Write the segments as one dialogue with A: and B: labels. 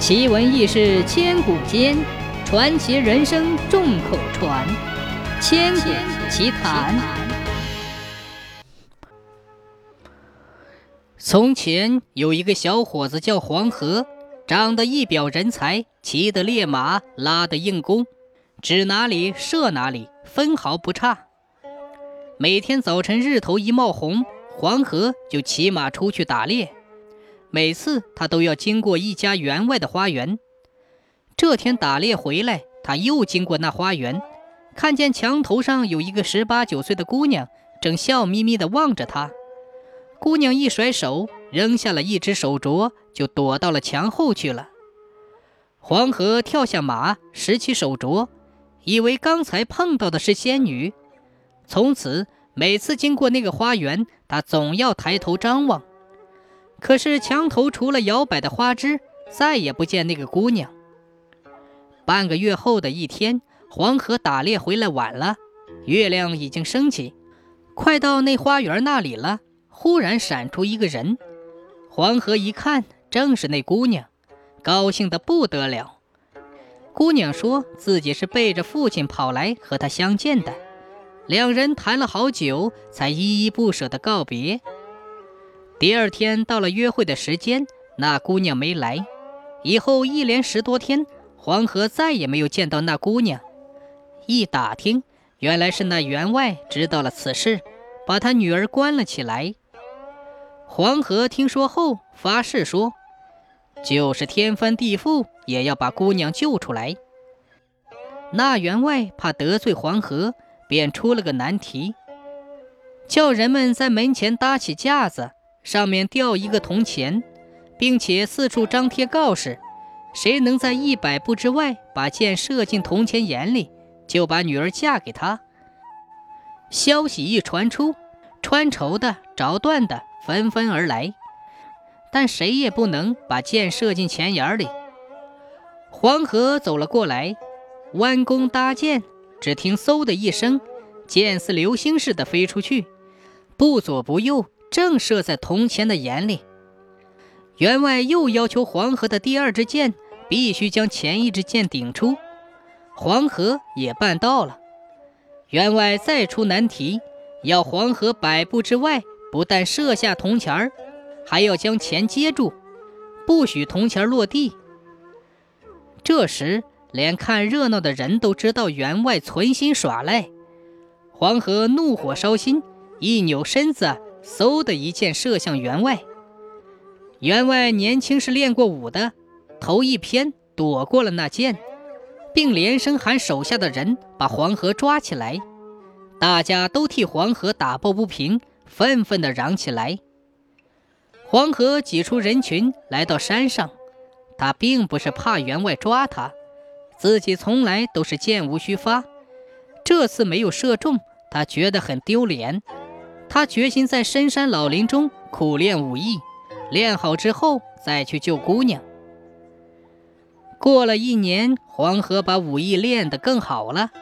A: 奇闻异事千古间，传奇人生众口传。千古奇谈。从前有一个小伙子叫黄河，长得一表人才，骑的烈马，拉的硬弓，指哪里射哪里，分毫不差。每天早晨日头一冒红，黄河就骑马出去打猎。每次他都要经过一家员外的花园。这天打猎回来，他又经过那花园，看见墙头上有一个十八九岁的姑娘，正笑眯眯地望着他。姑娘一甩手，扔下了一只手镯，就躲到了墙后去了。黄河跳下马，拾起手镯，以为刚才碰到的是仙女。从此，每次经过那个花园，他总要抬头张望。可是墙头除了摇摆的花枝，再也不见那个姑娘。半个月后的一天，黄河打猎回来晚了，月亮已经升起，快到那花园那里了。忽然闪出一个人，黄河一看，正是那姑娘，高兴得不得了。姑娘说自己是背着父亲跑来和他相见的，两人谈了好久，才依依不舍地告别。第二天到了约会的时间，那姑娘没来。以后一连十多天，黄河再也没有见到那姑娘。一打听，原来是那员外知道了此事，把他女儿关了起来。黄河听说后，发誓说，就是天翻地覆，也要把姑娘救出来。那员外怕得罪黄河，便出了个难题，叫人们在门前搭起架子。上面吊一个铜钱，并且四处张贴告示：谁能在一百步之外把箭射进铜钱眼里，就把女儿嫁给他。消息一传出，穿绸的、着缎的纷纷而来，但谁也不能把箭射进钱眼里。黄河走了过来，弯弓搭箭，只听“嗖”的一声，箭似流星似的飞出去，不左不右。正射在铜钱的眼里，员外又要求黄河的第二支箭必须将前一支箭顶出，黄河也办到了。员外再出难题，要黄河百步之外不但射下铜钱儿，还要将钱接住，不许铜钱落地。这时，连看热闹的人都知道员外存心耍赖，黄河怒火烧心，一扭身子。嗖的一箭射向员外，员外年轻是练过武的，头一偏躲过了那箭，并连声喊手下的人把黄河抓起来。大家都替黄河打抱不平，愤愤地嚷起来。黄河挤出人群来到山上，他并不是怕员外抓他，自己从来都是箭无虚发，这次没有射中，他觉得很丢脸。他决心在深山老林中苦练武艺，练好之后再去救姑娘。过了一年，黄河把武艺练得更好了，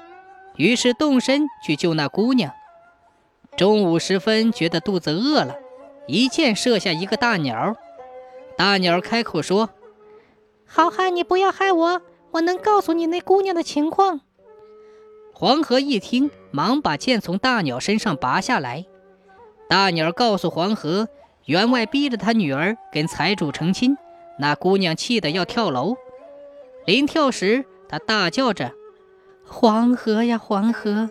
A: 于是动身去救那姑娘。中午时分，觉得肚子饿了，一箭射下一个大鸟。大鸟开口说：“
B: 好汉，你不要害我，我能告诉你那姑娘的情况。”
A: 黄河一听，忙把箭从大鸟身上拔下来。大鸟告诉黄河，员外逼着他女儿跟财主成亲，那姑娘气得要跳楼。临跳时，他大叫着：“黄河呀，黄河！”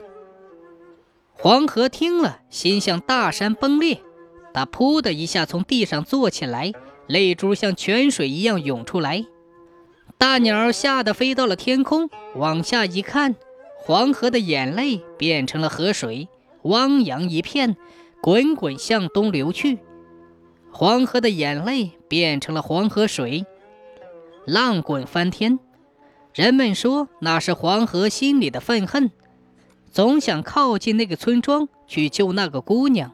A: 黄河听了，心像大山崩裂，他噗的一下从地上坐起来，泪珠像泉水一样涌出来。大鸟吓得飞到了天空，往下一看，黄河的眼泪变成了河水，汪洋一片。滚滚向东流去，黄河的眼泪变成了黄河水，浪滚翻天。人们说那是黄河心里的愤恨，总想靠近那个村庄去救那个姑娘。